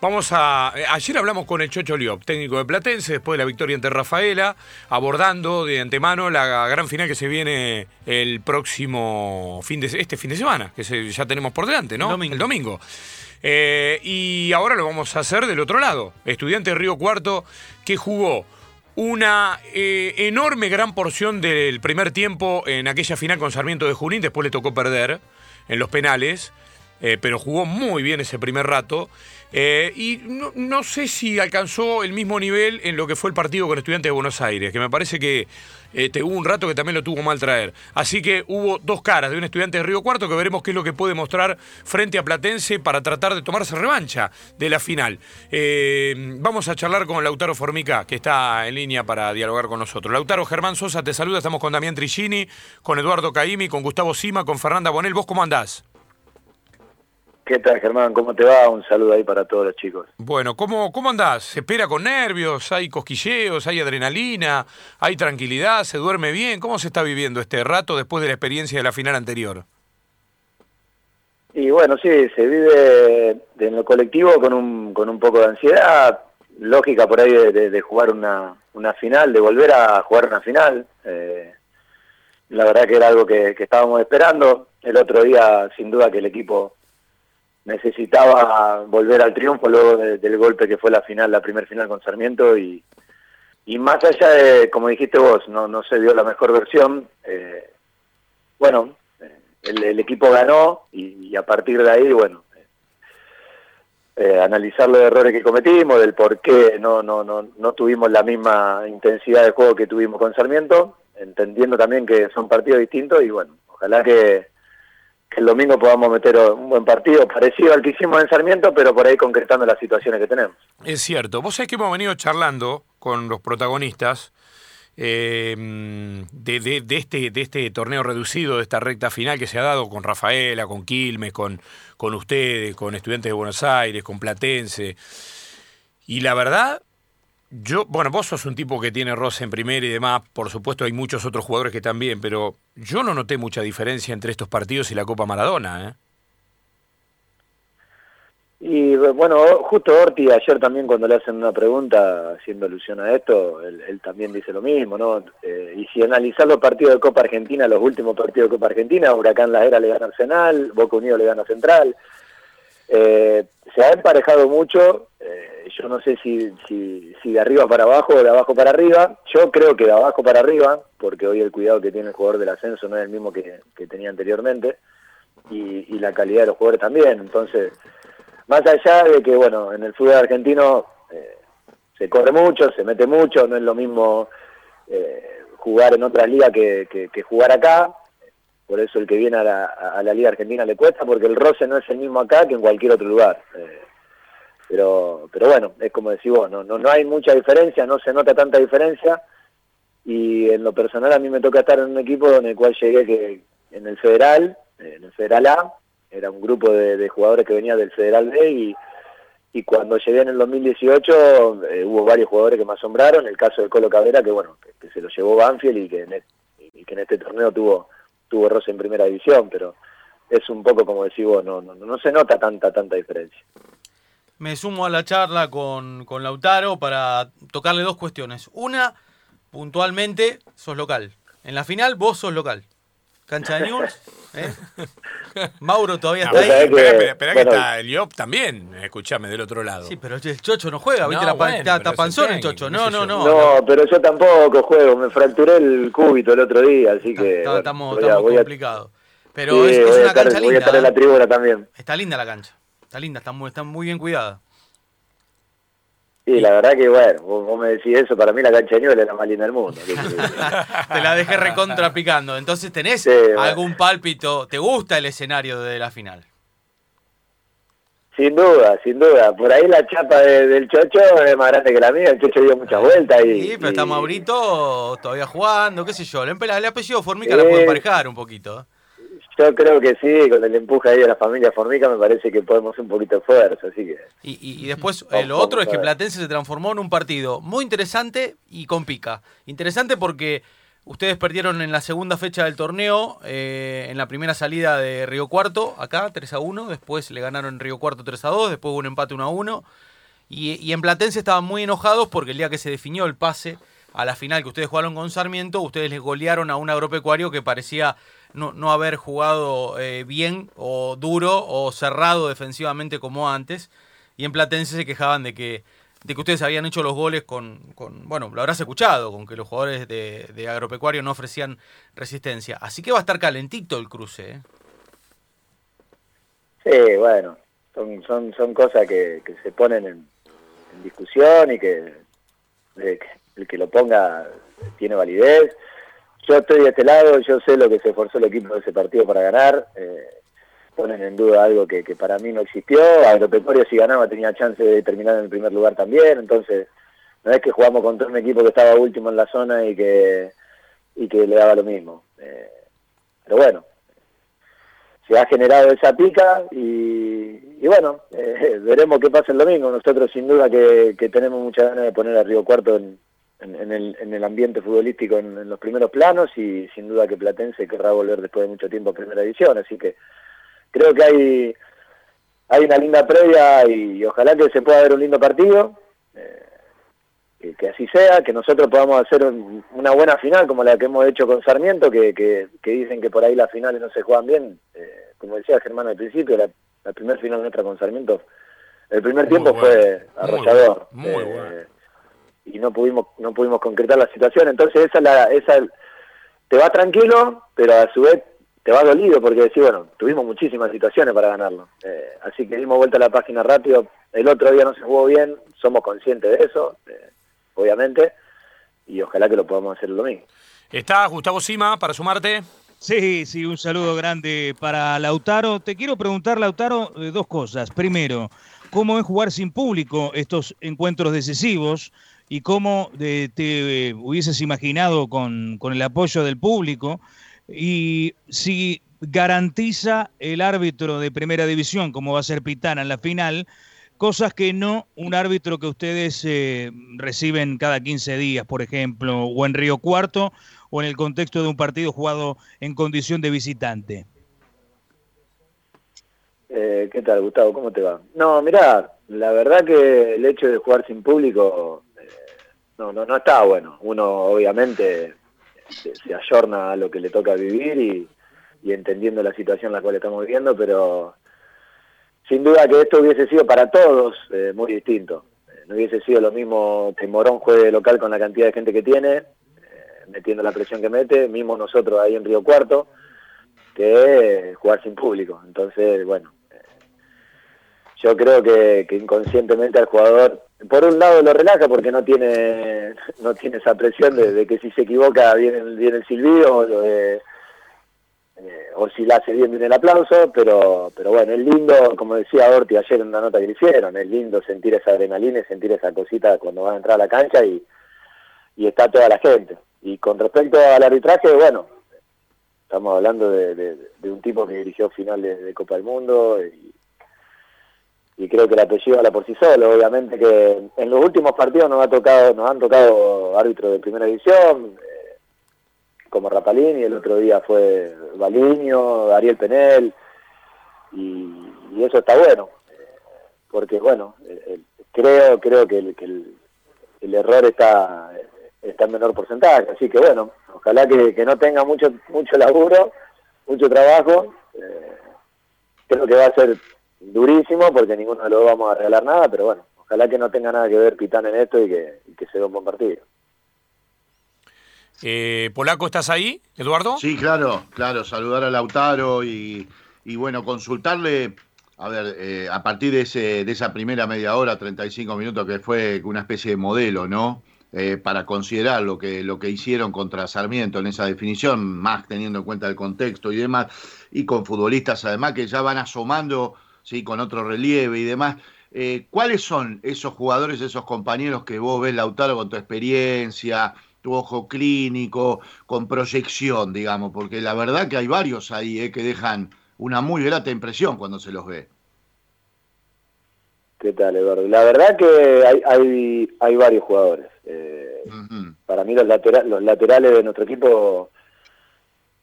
Vamos a. eh, Ayer hablamos con el Chocho Liop, técnico de Platense, después de la victoria ante Rafaela, abordando de antemano la gran final que se viene el próximo fin de este fin de semana, que se- ya tenemos por delante, ¿no? El domingo. El domingo. Eh, y ahora lo vamos a hacer del otro lado. Estudiante de Río Cuarto que jugó una eh, enorme gran porción del primer tiempo en aquella final con Sarmiento de Junín, después le tocó perder en los penales, eh, pero jugó muy bien ese primer rato. eh, y no, sé si alcanzó el mismo nivel en lo que fue el partido con Estudiantes de Buenos Aires, que me parece que este, hubo un rato que también lo tuvo mal traer. Así que hubo dos caras de un estudiante de Río Cuarto que veremos qué es lo que puede mostrar frente a Platense para tratar de tomarse revancha de la final. Eh, vamos a charlar con Lautaro Formica, que está en línea para dialogar con nosotros. Lautaro Germán Sosa te saluda, estamos con Damián Trigini, con Eduardo Caimi, con Gustavo Sima, con Fernanda Bonel. ¿Vos cómo andás? ¿Qué tal, Germán? ¿Cómo te va? Un saludo ahí para todos los chicos. Bueno, ¿cómo, ¿cómo andás? ¿Se espera con nervios? ¿Hay cosquilleos? ¿Hay adrenalina? ¿Hay tranquilidad? ¿Se duerme bien? ¿Cómo se está viviendo este rato después de la experiencia de la final anterior? Y bueno, sí, se vive en lo colectivo con un, con un poco de ansiedad, lógica por ahí de, de- de jugar una, una final, de volver a jugar una final. Eh, la verdad que era algo que, que estábamos esperando. El otro día, sin duda, que el equipo necesitaba volver al triunfo luego de- del golpe que fue la final, la primer final con Sarmiento y, más allá de, como dijiste vos, no, no se vio la mejor versión. eh, bueno, eh, el, el equipo ganó y, y a partir de ahí, bueno, eh, eh, analizar los errores que cometimos, del por qué no, no, no, no tuvimos la misma intensidad de juego que tuvimos con Sarmiento, entendiendo también que son partidos distintos y bueno, ojalá que, que el domingo podamos meter un buen partido parecido al que hicimos en Sarmiento, pero por ahí concretando las situaciones que tenemos. Es cierto. Vos sabés que hemos venido charlando con los protagonistas eh, de, de- este, de este torneo reducido, de esta recta final que se ha dado con Rafaela, con Quilmes, con, con ustedes, con estudiantes de Buenos Aires, con Platense. Y la verdad, yo, bueno, vos sos un tipo que tiene roce en primera y demás, por supuesto hay muchos otros jugadores que también, pero yo no noté mucha diferencia entre estos partidos y la Copa Maradona, ¿eh? Y bueno, justo Orti ayer también cuando le hacen una pregunta haciendo alusión a esto, él, también dice lo mismo, ¿no? Eh, y si analizar los partidos de Copa Argentina, los últimos partidos de Copa Argentina, Huracán La Era le gana Arsenal, Boca Unido le gana Central, eh, se ha emparejado mucho, eh, yo no sé si, si, si de arriba para abajo o de abajo para arriba, yo creo que de abajo para arriba, porque hoy el cuidado que tiene el jugador del ascenso no es el mismo que, tenía anteriormente, y, la calidad de los jugadores también, entonces más allá de que, bueno, en el fútbol argentino eh, se corre mucho, se mete mucho, no es lo mismo eh, jugar en otras ligas que- que jugar acá, por eso el que viene a la, a la liga argentina le cuesta, porque el roce no es el mismo acá que en cualquier otro lugar. Eh, pero, pero bueno, es como decís vos, no, no, no hay mucha diferencia, no se nota tanta diferencia, y en lo personal a mí me toca estar en un equipo en el cual llegué que en el Federal, eh, en el Federal A, era un grupo de, de jugadores que venía del Federal B y, y cuando llegué en el 2018 eh, hubo varios jugadores que me asombraron, el caso de Colo Cabrera que bueno, que, se lo llevó Banfield y que en, e- y que en este torneo tuvo tuvo roce en primera división, pero es un poco como decís vos, no, no, no se nota tanta tanta diferencia. Me sumo a la charla con, con Lautaro para tocarle dos cuestiones. Una, puntualmente, sos local. En la final, vos sos local. Cancha de News. ¿eh? Mauro todavía está ahí. esperá que bueno. está el Iop también, escuchame, del otro lado. Sí, pero el Chocho no juega, ¿viste? No, la pa- bueno, está, pero está es panzón el Chocho. No, no, no. No, pero yo tampoco juego, me fracturé el cúbito el otro día, así que Está- bueno, estamos voy estamos voy a- complicados. Pero sí, es, una estar- cancha Voy a linda. estar en la ¿eh? tribuna también. Está linda la cancha. Está linda, está muy, está muy bien cuidada. Sí, la verdad que bueno, vos, vos me decís eso, para mí la cancha de es la más linda del mundo. ¿qué querés que te la dejé recontra picando. Entonces, ¿tenés Sí, bueno. algún pálpito? ¿Te gusta el escenario de la final? Sin duda, sin duda. Por ahí la chapa de- del Chocho es más grande que la mía. El Chocho dio muchas vueltas. Y, Sí, pero está y- Maurito todavía jugando, qué sé yo. Empe- el apellido Formica la puede emparejar un poquito. Yo creo que sí, con el empuje ahí de la familia Formica me parece que podemos un poquito de fuerza, así que... Y, y- y después eh, lo otro es que. Platense se transformó en un partido muy interesante y con pica. Interesante porque Ustedes perdieron en la segunda fecha del torneo, eh, en la primera salida de Río Cuarto, acá 3 a 1, después le ganaron en Río Cuarto 3 a 2, después hubo un empate 1 a 1. Y, y en Platense estaban muy enojados porque el día que se definió el pase a la final que ustedes jugaron con Sarmiento, ustedes les golearon a un agropecuario que parecía no, no haber jugado eh, bien o duro o cerrado defensivamente como antes. Y en Platense se quejaban de que, de que ustedes habían hecho los goles con, con bueno, lo habrás escuchado, con que los jugadores de, de, agropecuario no ofrecían resistencia. Así que va a estar calentito el cruce. ¿eh? Sí, bueno, son, son, son cosas que, que se ponen en, discusión y que el que lo ponga tiene validez. Yo estoy de este lado, yo sé lo que se esforzó el equipo de ese partido para ganar. Eh, ponen en duda algo que, para mí no existió. Agropecuario si ganaba tenía chance de terminar en el primer lugar también. Entonces, no es que jugamos contra un equipo que estaba último en la zona y que, y que le daba lo mismo. Eh, pero bueno, se ha generado esa pica y, y bueno, eh, veremos qué pasa el domingo. Nosotros sin duda que, que tenemos muchas ganas de poner a Río Cuarto en, en, en, el, en el ambiente futbolístico en, en, los primeros planos y sin duda que Platense querrá volver después de mucho tiempo a primera división. Así que creo que hay, hay una linda previa y, y ojalá que se pueda ver un lindo partido. Eh, que, que, así sea, que nosotros podamos hacer un, una buena final como la que hemos hecho con Sarmiento, que, que, que dicen que por ahí las finales no se juegan bien. Eh, como decía Germán al principio, la, la primera final nuestra con Sarmiento, el primer muy tiempo bueno, fue arrollador. Muy, muy eh, bueno. Y no pudimos no pudimos concretar la situación. Entonces esa, la, esa te va tranquilo, pero a su vez te va dolido porque decís, bueno, tuvimos muchísimas situaciones para ganarlo. Eh, así que dimos vuelta a la página rápido. El otro día no se jugó bien, somos conscientes de eso. Eh, obviamente, y ojalá que lo podamos hacer el domingo. ¿Está Gustavo Sima para sumarte? Sí, sí, un saludo grande para Lautaro. Te quiero preguntar, Lautaro, eh, dos cosas. Primero, ¿cómo es jugar sin público estos encuentros decisivos? ¿Y cómo eh, te eh, hubieses imaginado con, con el apoyo del público? Y si garantiza el árbitro de primera división, como va a ser Pitana en la final, cosas que no un árbitro que ustedes eh, reciben cada 15 días, por ejemplo, o en Río Cuarto, o en el contexto de un partido jugado en condición de visitante. Eh, ¿Qué tal, Gustavo? ¿Cómo te va? No, mirá, la verdad que el hecho de jugar sin público no, no, no está bueno. Uno obviamente se, se, ayorna a lo que le toca vivir y, y entendiendo la situación en la cual estamos viviendo, pero sin duda que esto hubiese sido para todos eh, muy distinto. Eh, no hubiese sido lo mismo que Morón juegue local con la cantidad de gente que tiene, eh, metiendo la presión que mete, mismo nosotros ahí en Río Cuarto, que jugar sin público. Entonces, bueno, yo creo que, que, inconscientemente al jugador, por un lado lo relaja porque no tiene no tiene esa presión de, que si se equivoca viene, viene el silbido, de, eh, o si la hace bien viene el aplauso, pero pero bueno, es lindo, como decía Orti ayer en una nota que le hicieron, es lindo sentir esa adrenalina y sentir esa cosita cuando van a entrar a la cancha y, y está toda la gente. Y con respecto al arbitraje, bueno, estamos hablando de, de un tipo que dirigió finales de Copa del Mundo y, y creo que el apellido habla por sí solo, obviamente que en los últimos partidos nos ha tocado, nos han tocado árbitros de primera división, como Rapalini, el otro día fue Baliño, Ariel Penel, y, eso está bueno, porque bueno, el, creo creo que, el, que el, el, error está está en menor porcentaje, así que bueno, ojalá que, que no tenga mucho mucho laburo, mucho trabajo, eh, creo que va a ser durísimo porque ninguno de los dos vamos a regalar nada, pero bueno, ojalá que no tenga nada que ver Pitán en esto y que, y que sea un buen partido. Eh, Polaco, ¿estás ahí, Eduardo? Sí, claro, claro, saludar a Lautaro y, y bueno, consultarle, a ver, eh, a partir de, ese, de esa primera media hora, 35 minutos, que fue una especie de modelo, ¿no? Eh, para considerar lo que, lo que hicieron contra Sarmiento en esa definición, más teniendo en cuenta el contexto y demás, y con futbolistas además que ya van asomando, sí, con otro relieve y demás. Eh, ¿Cuáles son esos jugadores, esos compañeros que vos ves, Lautaro, con tu experiencia, tu ojo clínico, con proyección, digamos, porque la verdad que hay varios ahí eh, que dejan una muy grata impresión cuando se los ve. ¿Qué tal, Eduardo? La verdad que hay, hay, hay varios jugadores. Eh, uh -huh. para mí los, latera- los laterales de nuestro equipo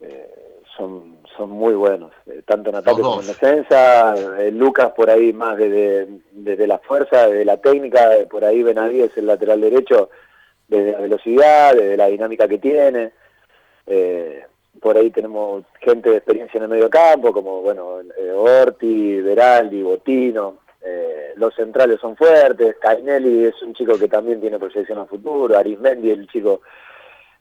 eh, son, son muy buenos, eh, tanto en ataque como en defensa. eh, Lucas por ahí más desde, desde la fuerza, desde la técnica, eh, por ahí Benavides el lateral derecho, desde la velocidad, desde la dinámica que tiene. Eh, por ahí tenemos gente de experiencia en el medio campo, como bueno, Orti, Veraldi, Botino. eh, los centrales son fuertes. Cainelli es un chico que también tiene proyección a futuro. Arismendi es el chico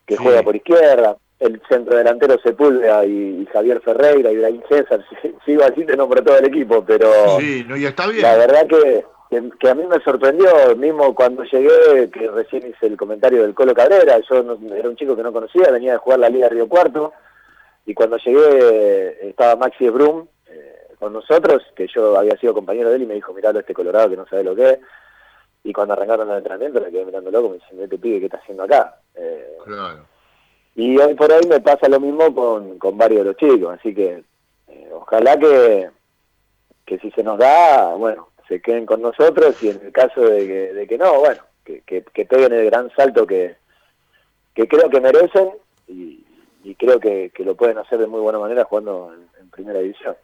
que Sí. juega por izquierda. El centro delantero Sepúlveda y, Javier Ferreira y Ibrahim César. Si- Sigo así, te nombro todo el equipo, pero Sí, no, y está bien. la verdad que, que, que a mí me sorprendió, mismo cuando llegué, que recién hice el comentario del Colo Cabrera, yo no- era un chico que no conocía, venía de jugar la Liga Río Cuarto, y cuando llegué estaba Maxi Brum eh, con nosotros, que yo había sido compañero de él, y me dijo, miralo este Colorado que no sabe lo que es, y cuando arrancaron el entrenamiento me quedé mirando loco, me dice, este pibe, ¿qué está haciendo acá? Eh, Claro. Y hoy por hoy me pasa lo mismo con, con varios de los chicos, así que eh, ojalá que, que si se nos da, bueno, se queden con nosotros y en el caso de que, de que no, bueno, que, que, que peguen el gran salto que, que creo que merecen y, y creo que, lo pueden hacer de muy buena manera jugando en, en primera división.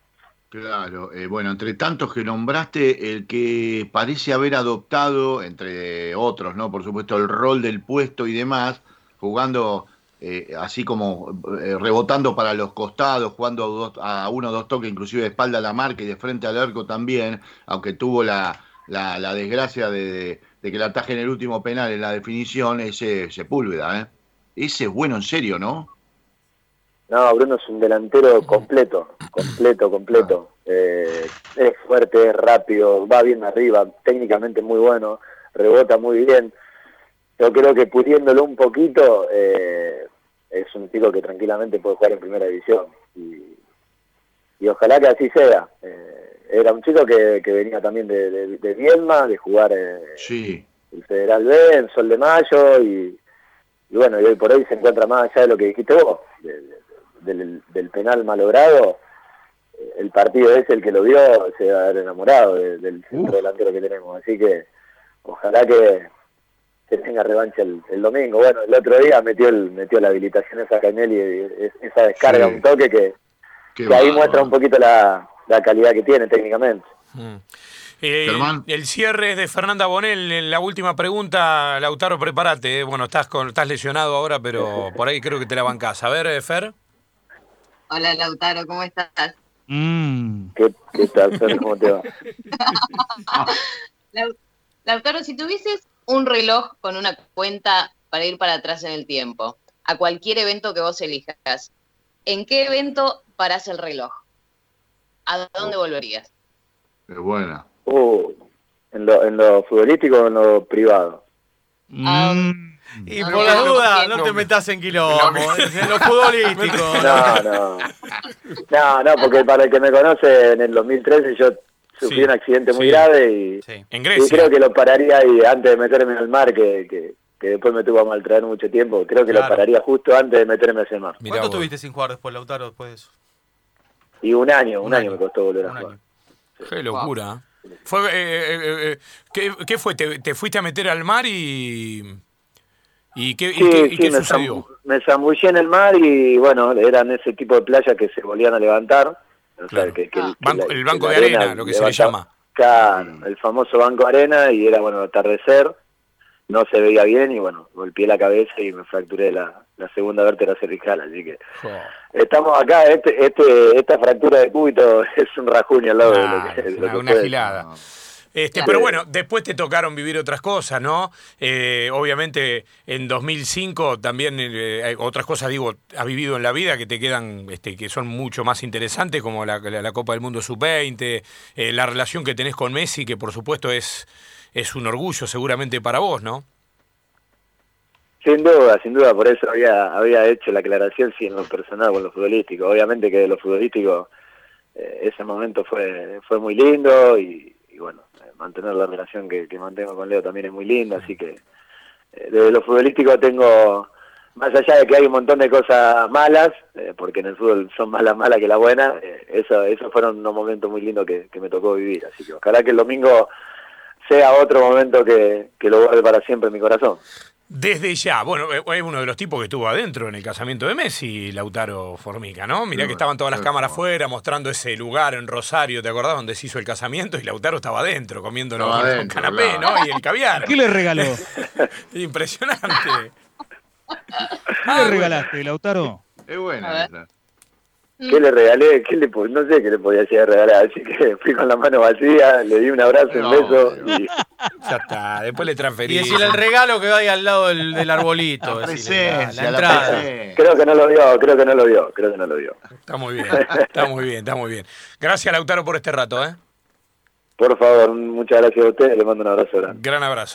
Claro, eh, bueno, entre tantos que nombraste, el que parece haber adoptado, entre otros, ¿no? Por supuesto, el rol del puesto y demás, jugando eh, así como eh, rebotando para los costados, jugando a, dos- a uno o dos toques, inclusive de espalda a la marca y de frente al arco también, aunque tuvo la, la, la desgracia de, que la ataje en el último penal en la definición, ese Sepúlveda, ¿eh? Ese es bueno en serio, ¿no? No, Bruno es un delantero completo, completo, completo. Eh, es fuerte, es rápido, va bien arriba, técnicamente muy bueno, rebota muy bien. Yo creo que pudiéndolo un poquito, eh, es un chico que tranquilamente puede jugar en primera división. Y, y ojalá que así sea. Eh, era un chico que, que venía también de, de, de Viedma, de jugar eh, Sí, el Federal B, en Sol de Mayo, y, y bueno, y hoy por hoy se encuentra más allá de lo que dijiste vos, de- de- del, del penal malogrado, eh, el partido ese, el que lo vio, se va a haber enamorado de- del centro Uf. delantero que tenemos, así que ojalá que, que tenga revancha el, el domingo. Bueno, el otro día metió el, metió la habilitación esa Canelli, y esa descarga, Sí. un toque que, que ahí muestra un poquito la, la calidad que tiene técnicamente. Mm. Eh, el cierre es de Fernanda Bonel. La última pregunta, Lautaro, prepárate. eh. Bueno, estás, con, estás lesionado ahora, pero por ahí creo que te la bancás. A ver, eh, Fer. Hola Lautaro, ¿cómo estás? Mm. ¿Qué, qué tal, Fer? ¿Cómo te va? Lau- Lautaro, si tuvieses un reloj con una cuenta para ir para atrás en el tiempo, a cualquier evento que vos elijas, ¿en qué evento parás el reloj? ¿A dónde volverías? Es buena. Uh, en, lo, en lo futbolístico o en lo privado. Mm. Y No, por no, la no, duda, no, no te metas en quilombo, No, en lo futbolístico. No, no. No, no, porque para el que me conoce, en el 2013 yo sufrí Sí, un accidente muy sí. grave y, Sí. En y Grecia. creo que lo pararía ahí antes de meterme en el mar, que, que, que después me tuvo a maltraer mucho tiempo. Creo que lo pararía justo antes de meterme a ese mar. ¿Cuánto vos. estuviste sin jugar después, Lautaro, después de eso? Y un año, un, Un año, año. me costó volver a Un jugar. año. Qué locura. Fue, eh, eh, eh, eh, ¿qué, qué fue? ¿Te, te fuiste a meter al mar y. ¿Y qué, y Sí, qué- y sí, qué me, sucedió? me zambullé en el mar y bueno, eran ese tipo de playas que se volvían a levantar. O sea, Claro. que, que- Ah. que Banco- la- el banco de arena, lo que se le llama. Claro, el famoso banco de arena y era bueno atardecer, no se veía bien y bueno, golpeé la cabeza y me fracturé la, la segunda vértebra cervical, así que estamos acá, este, este, esta fractura de cúbito es un rajuño al lado de lo Claro, que, de lo una, que una. Este, Claro. Pero bueno, después te tocaron vivir otras cosas, ¿no? Eh, obviamente en 2005 también eh, otras cosas, digo, has vivido en la vida que te quedan, este, que son mucho más interesantes, como la, la- la Copa del Mundo Sub-20, eh, la relación que tenés con Messi, que por supuesto es, es un orgullo seguramente para vos, ¿no? Sin duda, sin duda, por eso había, había hecho la aclaración sí en lo personal o en lo futbolístico. Obviamente que de lo futbolístico eh, ese momento fue, fue muy lindo y, y bueno, mantener la relación que, que mantengo con Leo también es muy linda, así que eh, desde lo futbolístico tengo, más allá de que hay un montón de cosas malas, eh, porque en el fútbol son más las malas que las buenas, eh, eso, esos fueron unos momentos muy lindos que, que me tocó vivir, así que ojalá que el domingo sea otro momento que, que lo guarde para siempre en mi corazón. Desde ya, bueno, eh, es uno de los tipos que estuvo adentro en el casamiento de Messi, Lautaro Formica, ¿no? Mirá que estaban todas las cámaras afuera mostrando ese lugar en Rosario, ¿te acordás? Donde se hizo el casamiento y Lautaro estaba adentro comiendo adentro, canapé, claro. ¿no? Y el caviar. ¿Qué le regaló? Impresionante. ¿Qué le regalaste, Lautaro? Es buena. ¿Qué le regalé? ¿Qué le, no sé qué le podía llegar a regalar, así que fui con la mano vacía, le di un abrazo, un beso y Ya está, después le Y transferí. decirle el regalo que va ahí al lado del, del arbolito. La presencia, la la entrada. presencia. creo que no lo vio, creo que no lo vio, creo que no lo vio. Está muy bien, está muy bien, está muy bien. Gracias, Lautaro, por este rato, ¿eh? Por favor, muchas gracias a ustedes, les mando un abrazo grande. Gran abrazo.